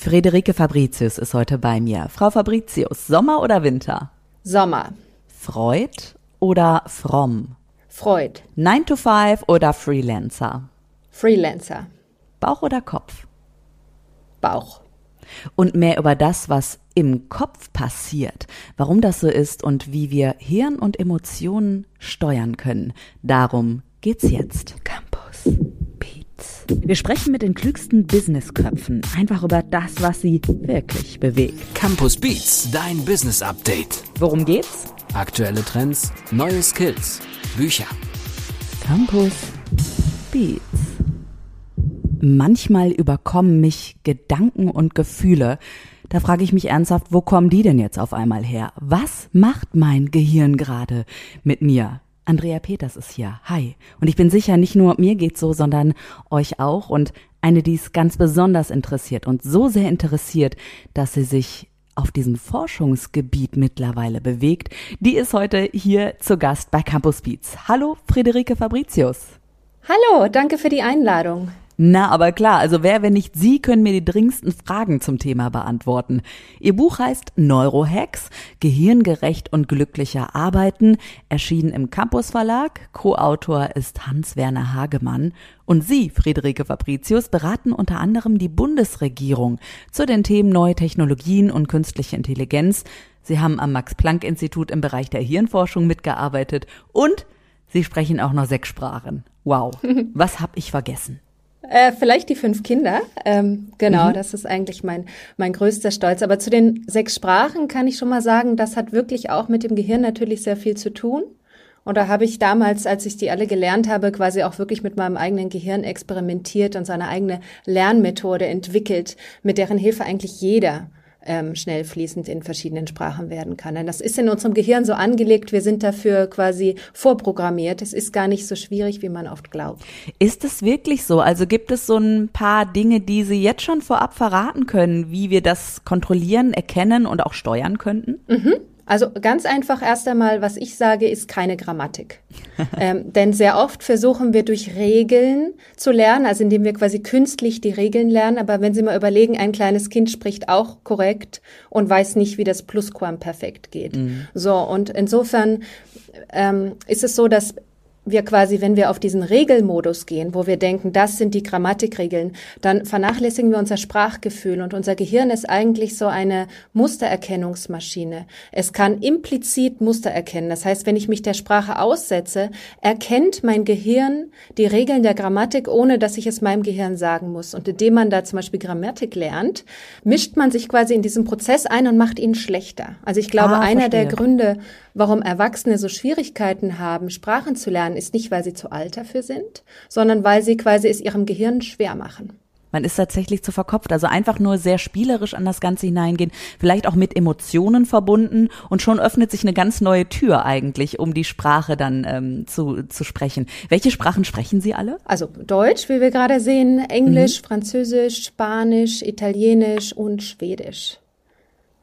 Friederike Fabricius ist heute bei mir. Frau Fabricius, Sommer oder Winter? Sommer. Freud oder fromm? Freud. 9 to 5 oder Freelancer? Freelancer. Bauch oder Kopf? Bauch. Und mehr über das, was im Kopf passiert, warum das so ist und wie wir Hirn und Emotionen steuern können. Darum geht's jetzt. Campus. Wir sprechen mit den klügsten Businessköpfen einfach über das, was sie wirklich bewegt. Campus Beats, dein Business Update. Worum geht's? Aktuelle Trends, neue Skills, Bücher. Campus Beats. Manchmal überkommen mich Gedanken und Gefühle. Da frage ich mich ernsthaft, wo kommen die denn jetzt auf einmal her? Was macht mein Gehirn gerade mit mir? Andrea Peters ist hier. Hi. Und ich bin sicher, nicht nur mir geht's so, sondern euch auch. Und eine, die es ganz besonders interessiert und so sehr interessiert, dass sie sich auf diesem Forschungsgebiet mittlerweile bewegt, die ist heute hier zu Gast bei Campus Beats. Hallo, Friederike Fabricius. Hallo, danke für die Einladung. Na, aber klar, also wer, wenn nicht Sie, können mir die dringendsten Fragen zum Thema beantworten. Ihr Buch heißt Neurohacks, Gehirngerecht und glücklicher Arbeiten, erschienen im Campus Verlag. Co-Autor ist Hans-Werner Hagemann. Und Sie, Friederike Fabricius, beraten unter anderem die Bundesregierung zu den Themen neue Technologien und künstliche Intelligenz. Sie haben am Max-Planck-Institut im Bereich der Hirnforschung mitgearbeitet und Sie sprechen auch noch sechs Sprachen. Wow. Was hab ich vergessen? Äh, vielleicht die fünf Kinder. Ähm, genau, mhm. das ist eigentlich mein, mein größter Stolz. Aber zu den sechs Sprachen kann ich schon mal sagen, das hat wirklich auch mit dem Gehirn natürlich sehr viel zu tun. Und da habe ich damals, als ich die alle gelernt habe, quasi auch wirklich mit meinem eigenen Gehirn experimentiert und seine eigene Lernmethode entwickelt, mit deren Hilfe eigentlich jeder ähm, schnell fließend in verschiedenen Sprachen werden kann. Denn das ist in unserem Gehirn so angelegt, wir sind dafür quasi vorprogrammiert. Es ist gar nicht so schwierig, wie man oft glaubt. Ist es wirklich so? Also gibt es so ein paar Dinge, die Sie jetzt schon vorab verraten können, wie wir das kontrollieren, erkennen und auch steuern könnten? Mhm. Also ganz einfach erst einmal, was ich sage, ist keine Grammatik. ähm, denn sehr oft versuchen wir durch Regeln zu lernen, also indem wir quasi künstlich die Regeln lernen. Aber wenn Sie mal überlegen, ein kleines Kind spricht auch korrekt und weiß nicht, wie das Plusquamperfekt geht. Mhm. So, und insofern ähm, ist es so, dass wir quasi, wenn wir auf diesen Regelmodus gehen, wo wir denken, das sind die Grammatikregeln, dann vernachlässigen wir unser Sprachgefühl und unser Gehirn ist eigentlich so eine Mustererkennungsmaschine. Es kann implizit Muster erkennen. Das heißt, wenn ich mich der Sprache aussetze, erkennt mein Gehirn die Regeln der Grammatik, ohne dass ich es meinem Gehirn sagen muss. Und indem man da zum Beispiel Grammatik lernt, mischt man sich quasi in diesen Prozess ein und macht ihn schlechter. Also ich glaube, ah, einer der Gründe, warum Erwachsene so Schwierigkeiten haben, Sprachen zu lernen, ist nicht, weil sie zu alt dafür sind, sondern weil sie quasi es ihrem Gehirn schwer machen. Man ist tatsächlich zu verkopft, also einfach nur sehr spielerisch an das Ganze hineingehen, vielleicht auch mit Emotionen verbunden und schon öffnet sich eine ganz neue Tür eigentlich, um die Sprache dann ähm, zu, zu sprechen. Welche Sprachen sprechen Sie alle? Also Deutsch, wie wir gerade sehen, Englisch, mhm. Französisch, Spanisch, Italienisch und Schwedisch.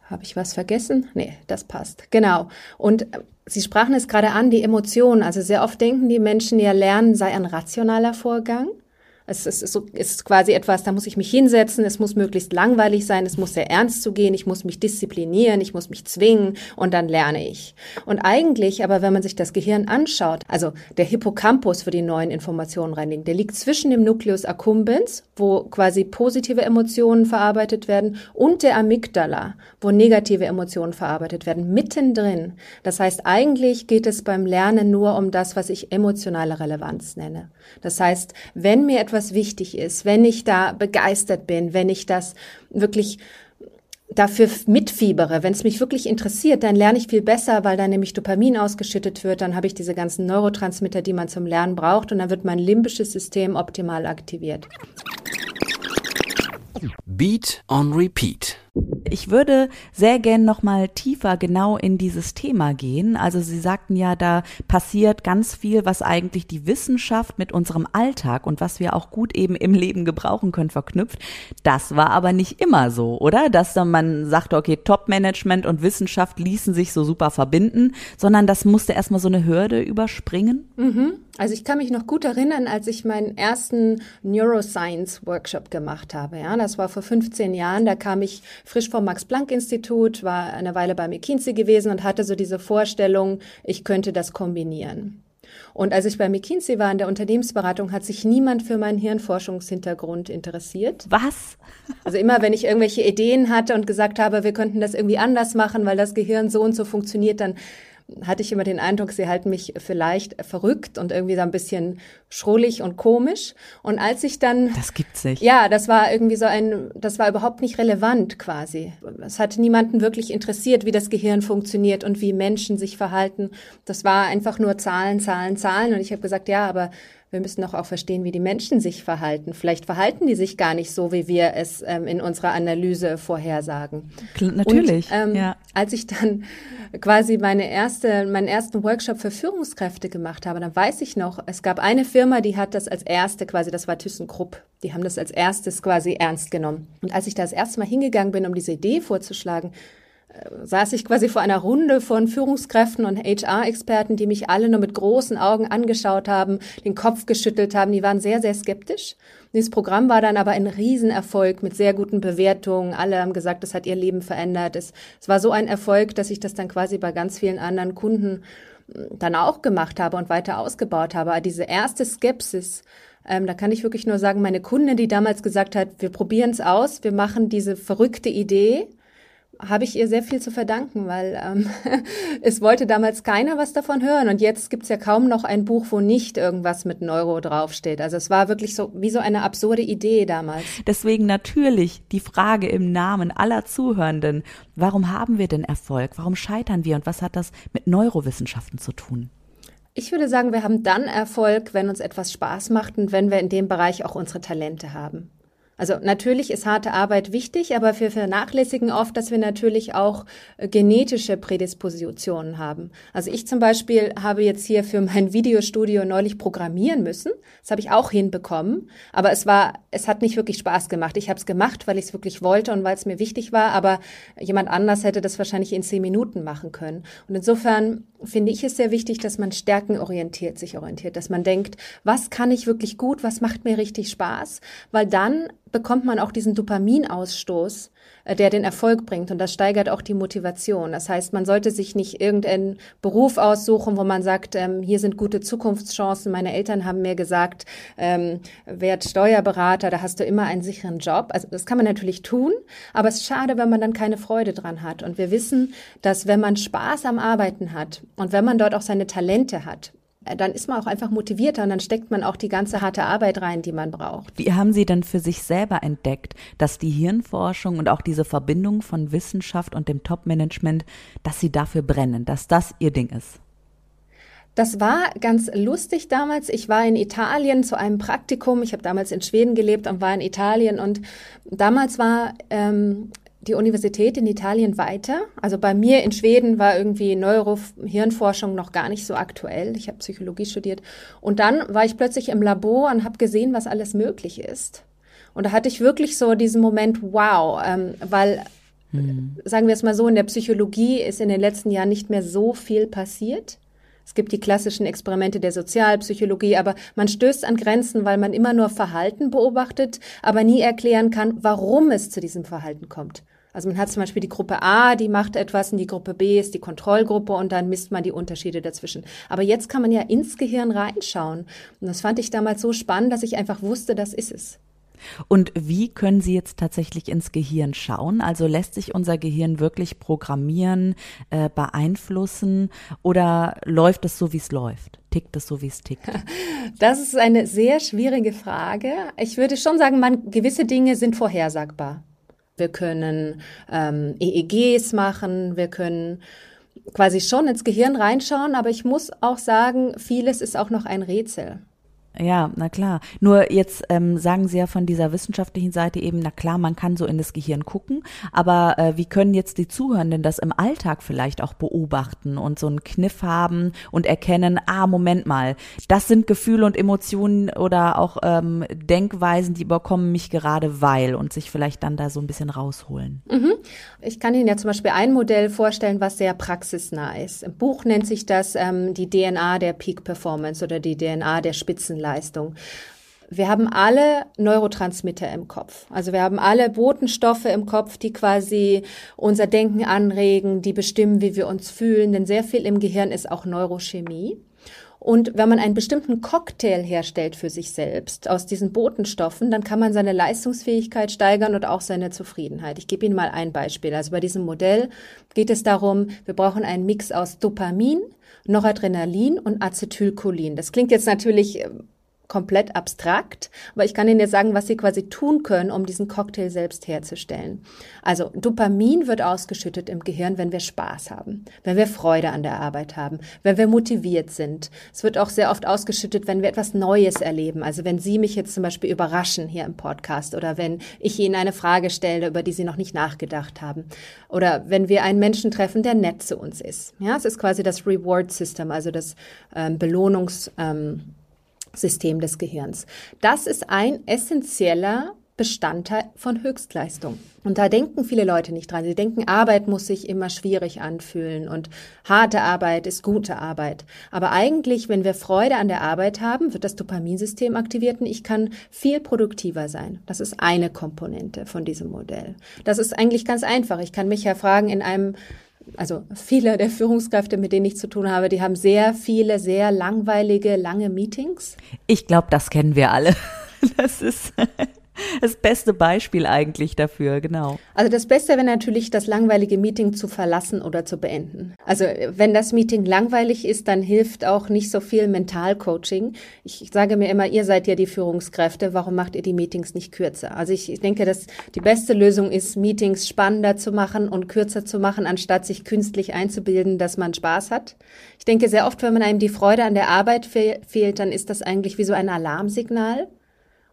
Habe ich was vergessen? Nee, das passt. Genau. Und Sie sprachen es gerade an, die Emotionen. Also sehr oft denken die Menschen ja, Lernen sei ein rationaler Vorgang. Es ist, so, ist quasi etwas, da muss ich mich hinsetzen, es muss möglichst langweilig sein, es muss sehr ernst zugehen, ich muss mich disziplinieren, ich muss mich zwingen und dann lerne ich. Und eigentlich, aber wenn man sich das Gehirn anschaut, also der Hippocampus für die neuen Informationen reinlegen, der liegt zwischen dem Nucleus accumbens, wo quasi positive Emotionen verarbeitet werden, und der Amygdala, wo negative Emotionen verarbeitet werden, mittendrin. Das heißt, eigentlich geht es beim Lernen nur um das, was ich emotionale Relevanz nenne. Das heißt, wenn mir etwas etwas wichtig ist, wenn ich da begeistert bin, wenn ich das wirklich dafür mitfiebere, wenn es mich wirklich interessiert, dann lerne ich viel besser, weil dann nämlich Dopamin ausgeschüttet wird, dann habe ich diese ganzen Neurotransmitter, die man zum Lernen braucht und dann wird mein limbisches System optimal aktiviert. Beat on Repeat. Ich würde sehr gern noch mal tiefer genau in dieses Thema gehen. Also Sie sagten ja, da passiert ganz viel, was eigentlich die Wissenschaft mit unserem Alltag und was wir auch gut eben im Leben gebrauchen können, verknüpft. Das war aber nicht immer so, oder? Dass man sagte, okay, Top-Management und Wissenschaft ließen sich so super verbinden, sondern das musste erstmal so eine Hürde überspringen. Mhm. Also ich kann mich noch gut erinnern, als ich meinen ersten Neuroscience-Workshop gemacht habe. Ja, das war vor 15 Jahren. Da kam ich frisch vom Max-Planck-Institut, war eine Weile bei McKinsey gewesen und hatte so diese Vorstellung, ich könnte das kombinieren. Und als ich bei McKinsey war in der Unternehmensberatung, hat sich niemand für meinen Hirnforschungshintergrund interessiert. Was? Also immer, wenn ich irgendwelche Ideen hatte und gesagt habe, wir könnten das irgendwie anders machen, weil das Gehirn so und so funktioniert, dann hatte ich immer den Eindruck, sie halten mich vielleicht verrückt und irgendwie so ein bisschen schrullig und komisch. Und als ich dann. Das gibt's nicht. Ja, das war irgendwie so ein, das war überhaupt nicht relevant quasi. Es hat niemanden wirklich interessiert, wie das Gehirn funktioniert und wie Menschen sich verhalten. Das war einfach nur Zahlen, Zahlen, Zahlen. Und ich habe gesagt, ja, aber wir müssen doch auch verstehen, wie die Menschen sich verhalten. Vielleicht verhalten die sich gar nicht so, wie wir es ähm, in unserer Analyse vorhersagen. Natürlich. Und, ähm, ja. Als ich dann quasi meine erste, meinen ersten Workshop für Führungskräfte gemacht habe, dann weiß ich noch, es gab eine Firma, die hat das als erste quasi, das war ThyssenKrupp, die haben das als erstes quasi ernst genommen. Und als ich da das erste Mal hingegangen bin, um diese Idee vorzuschlagen, saß ich quasi vor einer Runde von Führungskräften und HR-Experten, die mich alle nur mit großen Augen angeschaut haben, den Kopf geschüttelt haben. Die waren sehr, sehr skeptisch. Dieses Programm war dann aber ein Riesenerfolg mit sehr guten Bewertungen. Alle haben gesagt, es hat ihr Leben verändert. Es, es war so ein Erfolg, dass ich das dann quasi bei ganz vielen anderen Kunden hm, dann auch gemacht habe und weiter ausgebaut habe. Aber diese erste Skepsis, ähm, da kann ich wirklich nur sagen, meine Kundin, die damals gesagt hat, wir probieren es aus, wir machen diese verrückte Idee, habe ich ihr sehr viel zu verdanken, weil ähm, es wollte damals keiner was davon hören. Und jetzt gibt's ja kaum noch ein Buch, wo nicht irgendwas mit Neuro draufsteht. Also es war wirklich so wie so eine absurde Idee damals. Deswegen natürlich die Frage im Namen aller Zuhörenden, warum haben wir denn Erfolg? Warum scheitern wir und was hat das mit Neurowissenschaften zu tun? Ich würde sagen, wir haben dann Erfolg, wenn uns etwas Spaß macht und wenn wir in dem Bereich auch unsere Talente haben. Also natürlich ist harte Arbeit wichtig, aber wir vernachlässigen oft, dass wir natürlich auch äh, genetische Prädispositionen haben. Also ich zum Beispiel habe jetzt hier für mein Videostudio neulich programmieren müssen. Das habe ich auch hinbekommen, aber es war, es hat nicht wirklich Spaß gemacht. Ich habe es gemacht, weil ich es wirklich wollte und weil es mir wichtig war, aber jemand anders hätte das wahrscheinlich in zehn Minuten machen können. Und insofern finde ich es sehr wichtig, dass man stärkenorientiert sich orientiert, dass man denkt, was kann ich wirklich gut, was macht mir richtig Spaß, weil dann bekommt man auch diesen Dopaminausstoß, der den Erfolg bringt und das steigert auch die Motivation. Das heißt, man sollte sich nicht irgendeinen Beruf aussuchen, wo man sagt, ähm, hier sind gute Zukunftschancen. Meine Eltern haben mir gesagt, ähm, werd Steuerberater, da hast du immer einen sicheren Job. Also das kann man natürlich tun, aber es ist schade, wenn man dann keine Freude dran hat. Und wir wissen, dass wenn man Spaß am Arbeiten hat und wenn man dort auch seine Talente hat, dann ist man auch einfach motivierter und dann steckt man auch die ganze harte Arbeit rein, die man braucht. Wie haben Sie denn für sich selber entdeckt, dass die Hirnforschung und auch diese Verbindung von Wissenschaft und dem Top-Management, dass Sie dafür brennen, dass das Ihr Ding ist? Das war ganz lustig damals. Ich war in Italien zu einem Praktikum. Ich habe damals in Schweden gelebt und war in Italien. Und damals war ähm, die Universität in Italien weiter. Also bei mir in Schweden war irgendwie Neurohirnforschung noch gar nicht so aktuell. Ich habe Psychologie studiert. Und dann war ich plötzlich im Labor und habe gesehen, was alles möglich ist. Und da hatte ich wirklich so diesen Moment, wow, ähm, weil, hm. sagen wir es mal so, in der Psychologie ist in den letzten Jahren nicht mehr so viel passiert. Es gibt die klassischen Experimente der Sozialpsychologie, aber man stößt an Grenzen, weil man immer nur Verhalten beobachtet, aber nie erklären kann, warum es zu diesem Verhalten kommt. Also man hat zum Beispiel die Gruppe A, die macht etwas und die Gruppe B ist die Kontrollgruppe und dann misst man die Unterschiede dazwischen. Aber jetzt kann man ja ins Gehirn reinschauen. Und das fand ich damals so spannend, dass ich einfach wusste, das ist es. Und wie können Sie jetzt tatsächlich ins Gehirn schauen? Also lässt sich unser Gehirn wirklich programmieren, äh, beeinflussen oder läuft es so, wie es läuft? Tickt es so, wie es tickt? Das ist eine sehr schwierige Frage. Ich würde schon sagen, man, gewisse Dinge sind vorhersagbar. Wir können ähm, EEGs machen, wir können quasi schon ins Gehirn reinschauen, aber ich muss auch sagen, vieles ist auch noch ein Rätsel. Ja, na klar. Nur jetzt ähm, sagen Sie ja von dieser wissenschaftlichen Seite eben, na klar, man kann so in das Gehirn gucken, aber äh, wie können jetzt die Zuhörenden das im Alltag vielleicht auch beobachten und so einen Kniff haben und erkennen, ah, Moment mal, das sind Gefühle und Emotionen oder auch ähm, Denkweisen, die überkommen mich gerade weil und sich vielleicht dann da so ein bisschen rausholen. Mhm. Ich kann Ihnen ja zum Beispiel ein Modell vorstellen, was sehr praxisnah ist. Im Buch nennt sich das ähm, die DNA der Peak Performance oder die DNA der Spitzenleistung. Leistung. Wir haben alle Neurotransmitter im Kopf. Also wir haben alle Botenstoffe im Kopf, die quasi unser Denken anregen, die bestimmen, wie wir uns fühlen. Denn sehr viel im Gehirn ist auch Neurochemie. Und wenn man einen bestimmten Cocktail herstellt für sich selbst aus diesen Botenstoffen, dann kann man seine Leistungsfähigkeit steigern und auch seine Zufriedenheit. Ich gebe Ihnen mal ein Beispiel. Also bei diesem Modell geht es darum, wir brauchen einen Mix aus Dopamin, Noradrenalin und Acetylcholin. Das klingt jetzt natürlich äh, komplett abstrakt, aber ich kann Ihnen jetzt sagen, was Sie quasi tun können, um diesen Cocktail selbst herzustellen. Also Dopamin wird ausgeschüttet im Gehirn, wenn wir Spaß haben, wenn wir Freude an der Arbeit haben, wenn wir motiviert sind. Es wird auch sehr oft ausgeschüttet, wenn wir etwas Neues erleben. Also wenn Sie mich jetzt zum Beispiel überraschen hier im Podcast oder wenn ich Ihnen eine Frage stelle, über die Sie noch nicht nachgedacht haben. Oder wenn wir einen Menschen treffen, der nett zu uns ist. Ja, es ist quasi das Reward System, also das ähm, Belohnungs ähm, System des Gehirns. Das ist ein essentieller Bestandteil von Höchstleistung. Und da denken viele Leute nicht dran. Sie denken, Arbeit muss sich immer schwierig anfühlen und harte Arbeit ist gute Arbeit. Aber eigentlich, wenn wir Freude an der Arbeit haben, wird das Dopaminsystem aktiviert und ich kann viel produktiver sein. Das ist eine Komponente von diesem Modell. Das ist eigentlich ganz einfach. Ich kann mich ja fragen, in einem also viele der Führungskräfte, mit denen ich zu tun habe, die haben sehr viele, sehr langweilige, lange Meetings. Ich glaube, das kennen wir alle. Das ist das beste Beispiel eigentlich dafür, genau. Also das Beste wäre natürlich, das langweilige Meeting zu verlassen oder zu beenden. Also wenn das Meeting langweilig ist, dann hilft auch nicht so viel Mentalcoaching. Ich sage mir immer, ihr seid ja die Führungskräfte, warum macht ihr die Meetings nicht kürzer? Also ich denke, dass die beste Lösung ist, Meetings spannender zu machen und kürzer zu machen, anstatt sich künstlich einzubilden, dass man Spaß hat. Ich denke, sehr oft, wenn man einem die Freude an der Arbeit fehlt, dann ist das eigentlich wie so ein Alarmsignal.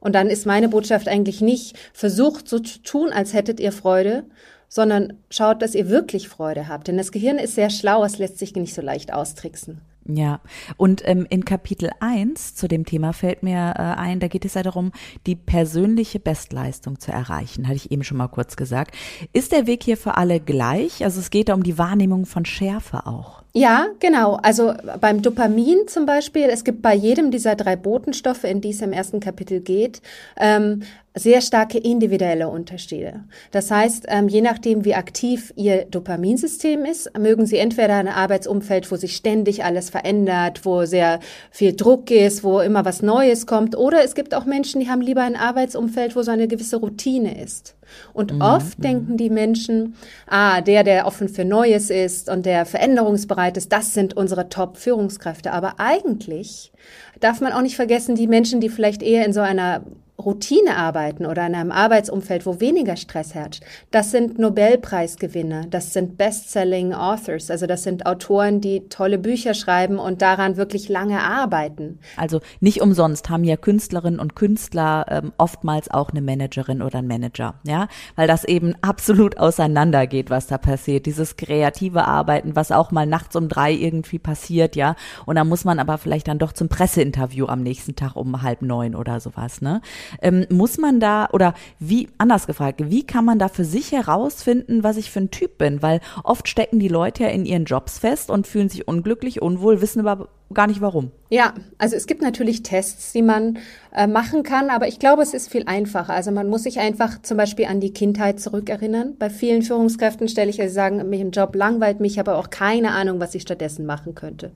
Und dann ist meine Botschaft eigentlich nicht, versucht so zu tun, als hättet ihr Freude, sondern schaut, dass ihr wirklich Freude habt. Denn das Gehirn ist sehr schlau, es lässt sich nicht so leicht austricksen. Ja, und ähm, in Kapitel 1 zu dem Thema fällt mir äh, ein, da geht es ja darum, die persönliche Bestleistung zu erreichen, hatte ich eben schon mal kurz gesagt. Ist der Weg hier für alle gleich? Also es geht da um die Wahrnehmung von Schärfe auch. Ja, genau. Also beim Dopamin zum Beispiel, es gibt bei jedem dieser drei Botenstoffe, in die es im ersten Kapitel geht, ähm, sehr starke individuelle Unterschiede. Das heißt, ähm, je nachdem, wie aktiv Ihr Dopaminsystem ist, mögen Sie entweder ein Arbeitsumfeld, wo sich ständig alles verändert, wo sehr viel Druck ist, wo immer was Neues kommt, oder es gibt auch Menschen, die haben lieber ein Arbeitsumfeld, wo so eine gewisse Routine ist. Und mhm. oft denken die Menschen, ah, der, der offen für Neues ist und der veränderungsbereit ist, das sind unsere Top-Führungskräfte. Aber eigentlich darf man auch nicht vergessen, die Menschen, die vielleicht eher in so einer Routine arbeiten oder in einem Arbeitsumfeld, wo weniger Stress herrscht, das sind Nobelpreisgewinner, das sind Best-Selling Authors, also das sind Autoren, die tolle Bücher schreiben und daran wirklich lange arbeiten. Also nicht umsonst haben ja Künstlerinnen und Künstler ähm, oftmals auch eine Managerin oder einen Manager, ja, weil das eben absolut auseinandergeht, was da passiert, dieses kreative Arbeiten, was auch mal nachts um drei irgendwie passiert, ja, und da muss man aber vielleicht dann doch zum Presseinterview am nächsten Tag um halb neun oder sowas, ne? Ähm, muss man da oder wie, anders gefragt, wie kann man da für sich herausfinden, was ich für ein Typ bin? Weil oft stecken die Leute ja in ihren Jobs fest und fühlen sich unglücklich, unwohl, wissen aber gar nicht warum. Ja, also es gibt natürlich Tests, die man äh, machen kann, aber ich glaube, es ist viel einfacher. Also man muss sich einfach zum Beispiel an die Kindheit zurückerinnern. Bei vielen Führungskräften stelle ich, also sagen, mich im Job langweilt mich, aber auch keine Ahnung, was ich stattdessen machen könnte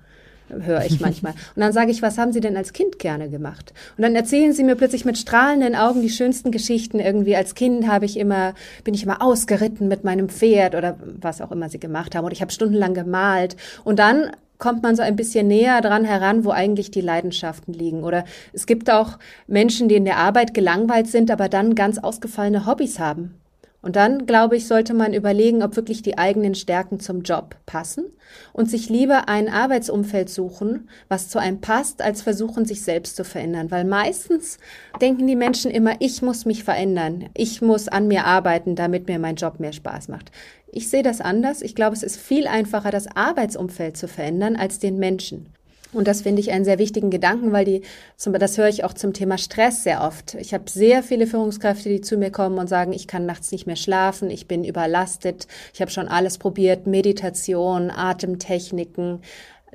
höre ich manchmal. Und dann sage ich, was haben Sie denn als Kind gerne gemacht? Und dann erzählen Sie mir plötzlich mit strahlenden Augen die schönsten Geschichten. Irgendwie als Kind habe ich immer, bin ich immer ausgeritten mit meinem Pferd oder was auch immer Sie gemacht haben. Oder ich habe stundenlang gemalt. Und dann kommt man so ein bisschen näher dran heran, wo eigentlich die Leidenschaften liegen. Oder es gibt auch Menschen, die in der Arbeit gelangweilt sind, aber dann ganz ausgefallene Hobbys haben. Und dann, glaube ich, sollte man überlegen, ob wirklich die eigenen Stärken zum Job passen und sich lieber ein Arbeitsumfeld suchen, was zu einem passt, als versuchen, sich selbst zu verändern. Weil meistens denken die Menschen immer, ich muss mich verändern, ich muss an mir arbeiten, damit mir mein Job mehr Spaß macht. Ich sehe das anders. Ich glaube, es ist viel einfacher, das Arbeitsumfeld zu verändern, als den Menschen. Und das finde ich einen sehr wichtigen Gedanken, weil die, das höre ich auch zum Thema Stress sehr oft. Ich habe sehr viele Führungskräfte, die zu mir kommen und sagen, ich kann nachts nicht mehr schlafen, ich bin überlastet, ich habe schon alles probiert, Meditation, Atemtechniken.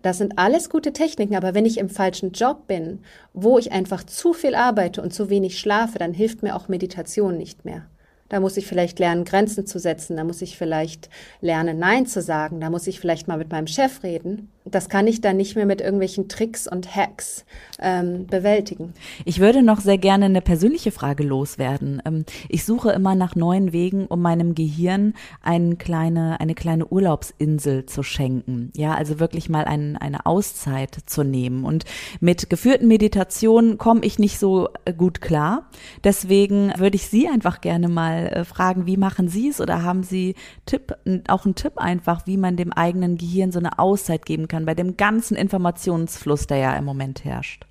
Das sind alles gute Techniken, aber wenn ich im falschen Job bin, wo ich einfach zu viel arbeite und zu wenig schlafe, dann hilft mir auch Meditation nicht mehr. Da muss ich vielleicht lernen, Grenzen zu setzen. Da muss ich vielleicht lernen, Nein zu sagen. Da muss ich vielleicht mal mit meinem Chef reden das kann ich dann nicht mehr mit irgendwelchen Tricks und Hacks ähm, bewältigen. Ich würde noch sehr gerne eine persönliche Frage loswerden. Ähm, ich suche immer nach neuen Wegen, um meinem Gehirn eine kleine, eine kleine Urlaubsinsel zu schenken. Ja, also wirklich mal ein, eine Auszeit zu nehmen. Und mit geführten Meditationen komme ich nicht so äh, gut klar. Deswegen würde ich Sie einfach gerne mal äh, fragen, wie machen Sie es oder haben Sie Tipp, auch einen Tipp einfach, wie man dem eigenen Gehirn so eine Auszeit geben kann bei dem ganzen Informationsfluss, der ja im Moment herrscht?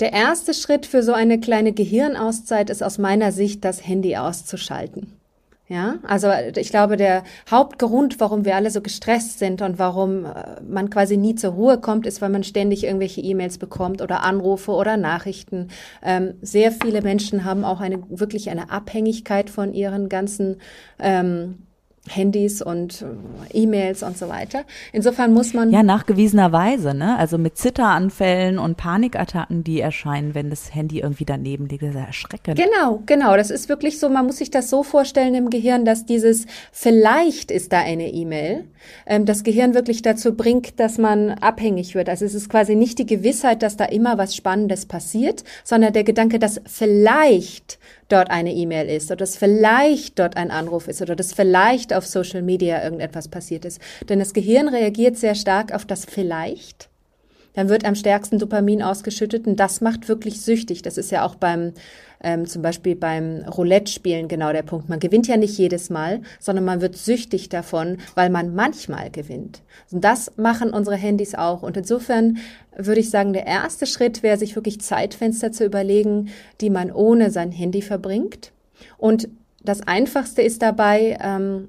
Der erste Schritt für so eine kleine Gehirnauszeit ist aus meiner Sicht, das Handy auszuschalten. Ja, also ich glaube, der Hauptgrund, warum wir alle so gestresst sind und warum äh, man quasi nie zur Ruhe kommt, ist, weil man ständig irgendwelche E-Mails bekommt oder Anrufe oder Nachrichten. Ähm, sehr viele Menschen haben auch eine wirklich eine Abhängigkeit von ihren ganzen ähm, Handys und äh, E-Mails und so weiter. Insofern muss man. Ja, nachgewiesenerweise, ne? Also mit Zitteranfällen und Panikattacken, die erscheinen, wenn das Handy irgendwie daneben liegt, das ist erschreckend. Genau, genau. Das ist wirklich so, man muss sich das so vorstellen im Gehirn, dass dieses vielleicht ist da eine E-Mail, ähm, das Gehirn wirklich dazu bringt, dass man abhängig wird. Also es ist quasi nicht die Gewissheit, dass da immer was Spannendes passiert, sondern der Gedanke, dass vielleicht dort eine E-Mail ist oder dass vielleicht dort ein Anruf ist oder dass vielleicht auf Social Media irgendetwas passiert ist. Denn das Gehirn reagiert sehr stark auf das vielleicht. Dann wird am stärksten Dopamin ausgeschüttet und das macht wirklich süchtig. Das ist ja auch beim ähm, zum Beispiel beim Roulette-Spielen genau der Punkt. Man gewinnt ja nicht jedes Mal, sondern man wird süchtig davon, weil man manchmal gewinnt. Und das machen unsere Handys auch. Und insofern würde ich sagen, der erste Schritt wäre, sich wirklich Zeitfenster zu überlegen, die man ohne sein Handy verbringt. Und das Einfachste ist dabei, ähm,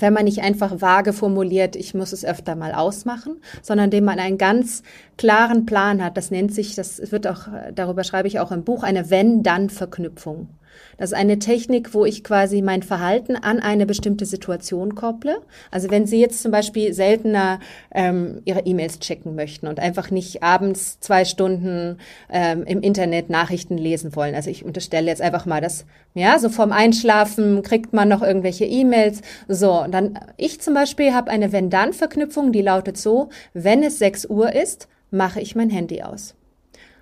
wenn man nicht einfach vage formuliert, ich muss es öfter mal ausmachen, sondern indem man einen ganz klaren Plan hat. Das nennt sich, das wird auch, darüber schreibe ich auch im Buch, eine Wenn-Dann-Verknüpfung. Das ist eine Technik, wo ich quasi mein Verhalten an eine bestimmte Situation kopple. Also wenn Sie jetzt zum Beispiel seltener ähm, Ihre E-Mails checken möchten und einfach nicht abends zwei Stunden ähm, im Internet Nachrichten lesen wollen. Also ich unterstelle jetzt einfach mal, dass ja so vorm Einschlafen kriegt man noch irgendwelche E-Mails. So und dann ich zum Beispiel habe eine Wenn-Dann-Verknüpfung, die lautet so: Wenn es 6 Uhr ist, mache ich mein Handy aus.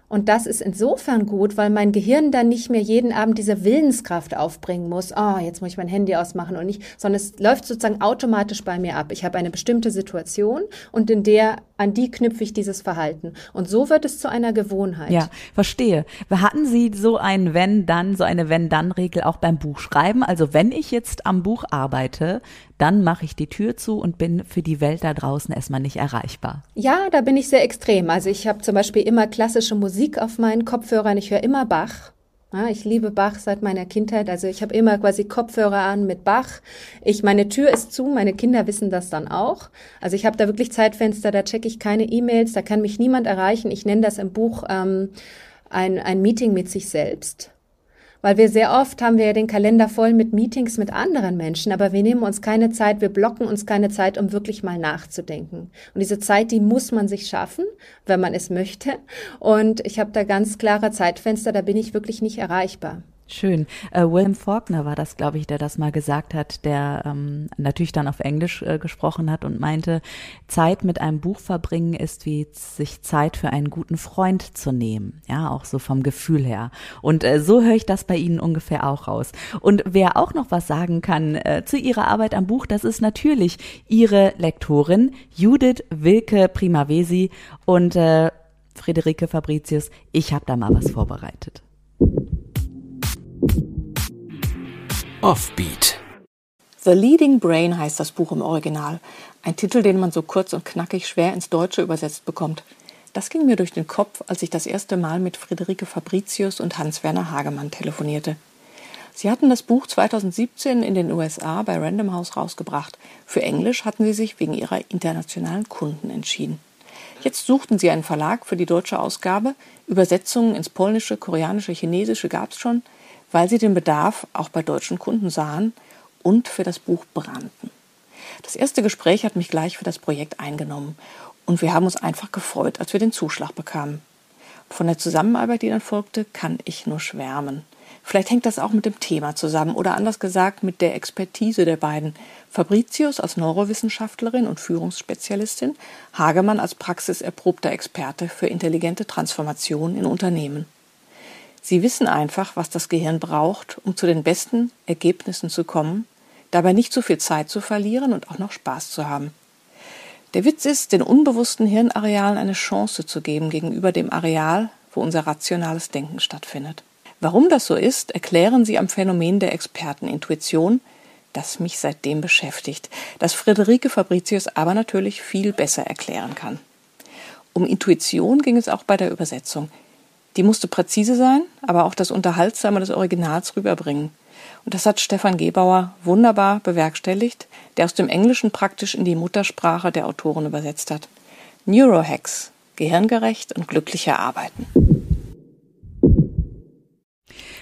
Und das ist insofern gut, weil mein Gehirn dann nicht mehr jeden Abend diese Willenskraft aufbringen muss. Oh, jetzt muss ich mein Handy ausmachen und nicht, sondern es läuft sozusagen automatisch bei mir ab. Ich habe eine bestimmte Situation und in der, an die knüpfe ich dieses Verhalten. Und so wird es zu einer Gewohnheit. Ja, verstehe. Hatten Sie so ein Wenn-Dann, so eine Wenn-Dann-Regel auch beim Buchschreiben? Also wenn ich jetzt am Buch arbeite, dann mache ich die Tür zu und bin für die Welt da draußen erstmal nicht erreichbar. Ja, da bin ich sehr extrem. Also ich habe zum Beispiel immer klassische Musik auf meinen Kopfhörern. Ich höre immer Bach. Ja, ich liebe Bach seit meiner Kindheit. Also ich habe immer quasi Kopfhörer an mit Bach. Ich, meine Tür ist zu, meine Kinder wissen das dann auch. Also ich habe da wirklich Zeitfenster, da checke ich keine E-Mails, da kann mich niemand erreichen. Ich nenne das im Buch ähm, ein, ein Meeting mit sich selbst. Weil wir sehr oft haben wir ja den Kalender voll mit Meetings mit anderen Menschen, aber wir nehmen uns keine Zeit, wir blocken uns keine Zeit, um wirklich mal nachzudenken. Und diese Zeit, die muss man sich schaffen, wenn man es möchte. Und ich habe da ganz klare Zeitfenster, da bin ich wirklich nicht erreichbar. Schön. Äh, William Faulkner war das, glaube ich, der das mal gesagt hat, der ähm, natürlich dann auf Englisch äh, gesprochen hat und meinte, Zeit mit einem Buch verbringen ist wie sich Zeit für einen guten Freund zu nehmen. Ja, auch so vom Gefühl her. Und äh, so höre ich das bei Ihnen ungefähr auch raus. Und wer auch noch was sagen kann äh, zu Ihrer Arbeit am Buch, das ist natürlich Ihre Lektorin Judith Wilke Primavesi und äh, Friederike Fabricius. Ich habe da mal was vorbereitet. Offbeat The Leading Brain heißt das Buch im Original. Ein Titel, den man so kurz und knackig schwer ins Deutsche übersetzt bekommt. Das ging mir durch den Kopf, als ich das erste Mal mit Friederike Fabricius und Hans-Werner Hagemann telefonierte. Sie hatten das Buch 2017 in den USA bei Random House rausgebracht. Für Englisch hatten sie sich wegen ihrer internationalen Kunden entschieden. Jetzt suchten sie einen Verlag für die deutsche Ausgabe. Übersetzungen ins Polnische, Koreanische, Chinesische gab es schon, weil sie den Bedarf auch bei deutschen Kunden sahen und für das Buch brannten. Das erste Gespräch hat mich gleich für das Projekt eingenommen und wir haben uns einfach gefreut, als wir den Zuschlag bekamen. Von der Zusammenarbeit, die dann folgte, kann ich nur schwärmen. Vielleicht hängt das auch mit dem Thema zusammen oder anders gesagt mit der Expertise der beiden. Fabricius als Neurowissenschaftlerin und Führungsspezialistin, Hagemann als praxiserprobter Experte für intelligente Transformation in Unternehmen. Sie wissen einfach, was das Gehirn braucht, um zu den besten Ergebnissen zu kommen, dabei nicht zu viel Zeit zu verlieren und auch noch Spaß zu haben. Der Witz ist, den unbewussten Hirnarealen eine Chance zu geben gegenüber dem Areal, wo unser rationales Denken stattfindet. Warum das so ist, erklären sie am Phänomen der Expertenintuition, das mich seitdem beschäftigt, das Friederike Fabricius aber natürlich viel besser erklären kann. Um Intuition ging es auch bei der Übersetzung. Die musste präzise sein, aber auch das Unterhaltsame des Originals rüberbringen. Und das hat Stefan Gebauer wunderbar bewerkstelligt, der aus dem Englischen praktisch in die Muttersprache der Autorin übersetzt hat. Neurohacks, gehirngerecht und glücklicher Arbeiten.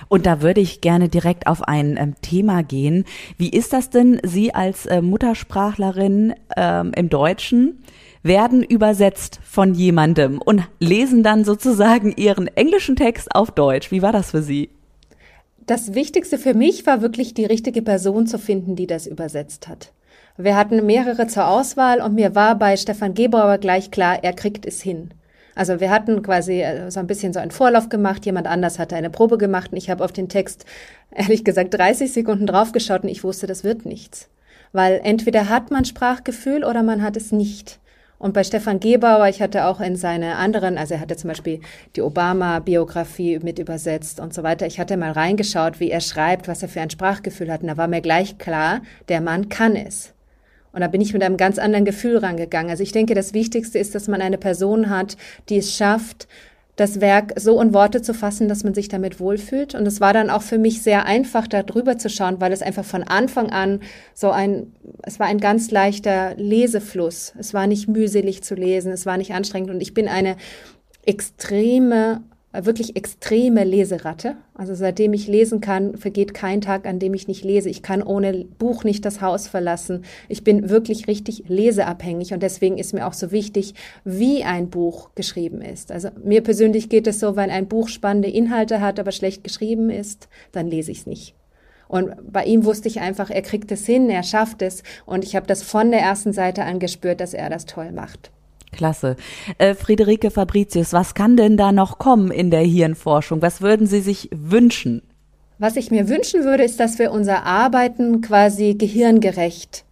Und da würde ich gerne direkt auf ein ähm, Thema gehen. Wie ist das denn, Sie als äh, Muttersprachlerin ähm, im Deutschen werden übersetzt von jemandem und lesen dann sozusagen Ihren englischen Text auf Deutsch? Wie war das für Sie? Das Wichtigste für mich war wirklich die richtige Person zu finden, die das übersetzt hat. Wir hatten mehrere zur Auswahl und mir war bei Stefan Gebauer gleich klar, er kriegt es hin. Also wir hatten quasi äh, so ein bisschen so einen Vorlauf gemacht, jemand anders hatte eine Probe gemacht und ich habe auf den Text ehrlich gesagt 30 Sekunden draufgeschaut und ich wusste, das wird nichts. Weil entweder hat man Sprachgefühl oder man hat es nicht. Und bei Stefan Gebauer, ich hatte auch in seine anderen, also er hatte zum Beispiel die Obama-Biografie mit übersetzt und so weiter. Ich hatte mal reingeschaut, wie er schreibt, was er für ein Sprachgefühl hat. Und da war mir gleich klar, der Mann kann es. Und da bin ich mit einem ganz anderen Gefühl rangegangen. Also ich denke, das Wichtigste ist, dass man eine Person hat, die es schafft, das Werk so in Worte zu fassen, dass man sich damit wohlfühlt. Und es war dann auch für mich sehr einfach, da drüber zu schauen, weil es einfach von Anfang an so ein, es war ein ganz leichter Lesefluss. Es war nicht mühselig zu lesen, es war nicht anstrengend. Und ich bin eine extreme wirklich extreme Leseratte. Also seitdem ich lesen kann, vergeht kein Tag, an dem ich nicht lese. Ich kann ohne Buch nicht das Haus verlassen. Ich bin wirklich richtig leseabhängig und deswegen ist mir auch so wichtig, wie ein Buch geschrieben ist. Also mir persönlich geht es so, wenn ein Buch spannende Inhalte hat, aber schlecht geschrieben ist, dann lese ich es nicht. Und bei ihm wusste ich einfach, er kriegt es hin, er schafft es und ich habe das von der ersten Seite an gespürt, dass er das toll macht. Klasse. Äh, Friederike Fabricius, was kann denn da noch kommen in der Hirnforschung? Was würden Sie sich wünschen? Was ich mir wünschen würde, ist, dass wir unser Arbeiten quasi gehirngerecht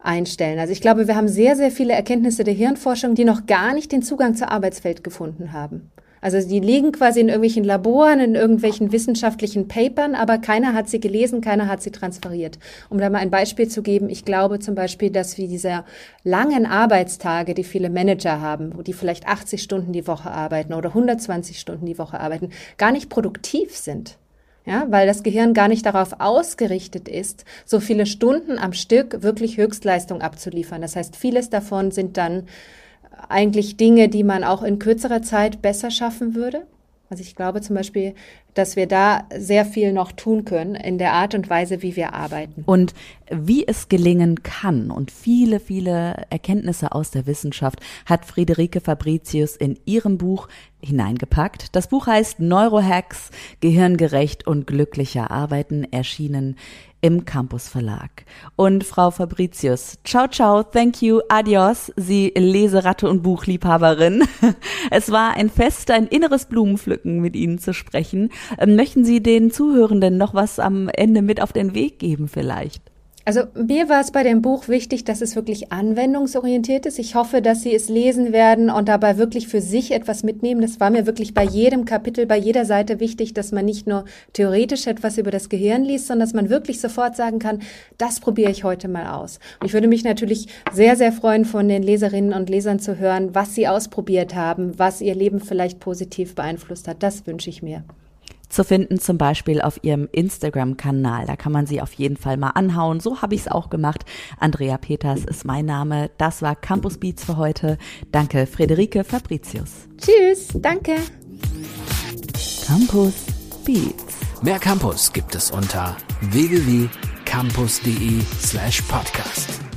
einstellen. Also ich glaube, wir haben sehr, sehr viele Erkenntnisse der Hirnforschung, die noch gar nicht den Zugang zur Arbeitswelt gefunden haben. Also die liegen quasi in irgendwelchen Laboren, in irgendwelchen wissenschaftlichen Papern, aber keiner hat sie gelesen, keiner hat sie transferiert. Um da mal ein Beispiel zu geben, ich glaube zum Beispiel, dass wir diese langen Arbeitstage, die viele Manager haben, wo die vielleicht 80 Stunden die Woche arbeiten oder 120 Stunden die Woche arbeiten, gar nicht produktiv sind. Ja, weil das Gehirn gar nicht darauf ausgerichtet ist, so viele Stunden am Stück wirklich Höchstleistung abzuliefern. Das heißt, vieles davon sind dann eigentlich Dinge, die man auch in kürzerer Zeit besser schaffen würde? Also ich glaube zum Beispiel, dass wir da sehr viel noch tun können in der Art und Weise, wie wir arbeiten. Und wie es gelingen kann und viele, viele Erkenntnisse aus der Wissenschaft hat Friederike Fabricius in ihrem Buch hineingepackt. Das Buch heißt Neurohacks, gehirngerecht und glücklicher Arbeiten, erschienen im Campus Verlag. Und Frau Fabricius, ciao, ciao, thank you, adios, Sie Leseratte und Buchliebhaberin. Es war ein Fest, ein inneres Blumenpflücken mit Ihnen zu sprechen. Ähm, möchten Sie den Zuhörenden noch was am Ende mit auf den Weg geben vielleicht? Also mir war es bei dem Buch wichtig, dass es wirklich anwendungsorientiert ist. Ich hoffe, dass Sie es lesen werden und dabei wirklich für sich etwas mitnehmen. Das war mir wirklich bei jedem Kapitel, bei jeder Seite wichtig, dass man nicht nur theoretisch etwas über das Gehirn liest, sondern dass man wirklich sofort sagen kann, das probiere ich heute mal aus. Und ich würde mich natürlich sehr, sehr freuen, von den Leserinnen und Lesern zu hören, was sie ausprobiert haben, was ihr Leben vielleicht positiv beeinflusst hat. Das wünsche ich mir zu finden, zum Beispiel auf ihrem Instagram-Kanal. Da kann man sie auf jeden Fall mal anhauen. So habe ich es auch gemacht. Andrea Peters ist mein Name. Das war Campus Beats für heute. Danke, Frederike Fabricius. Tschüss, danke. Campus Beats. Mehr Campus gibt es unter www.campus.de slash podcast.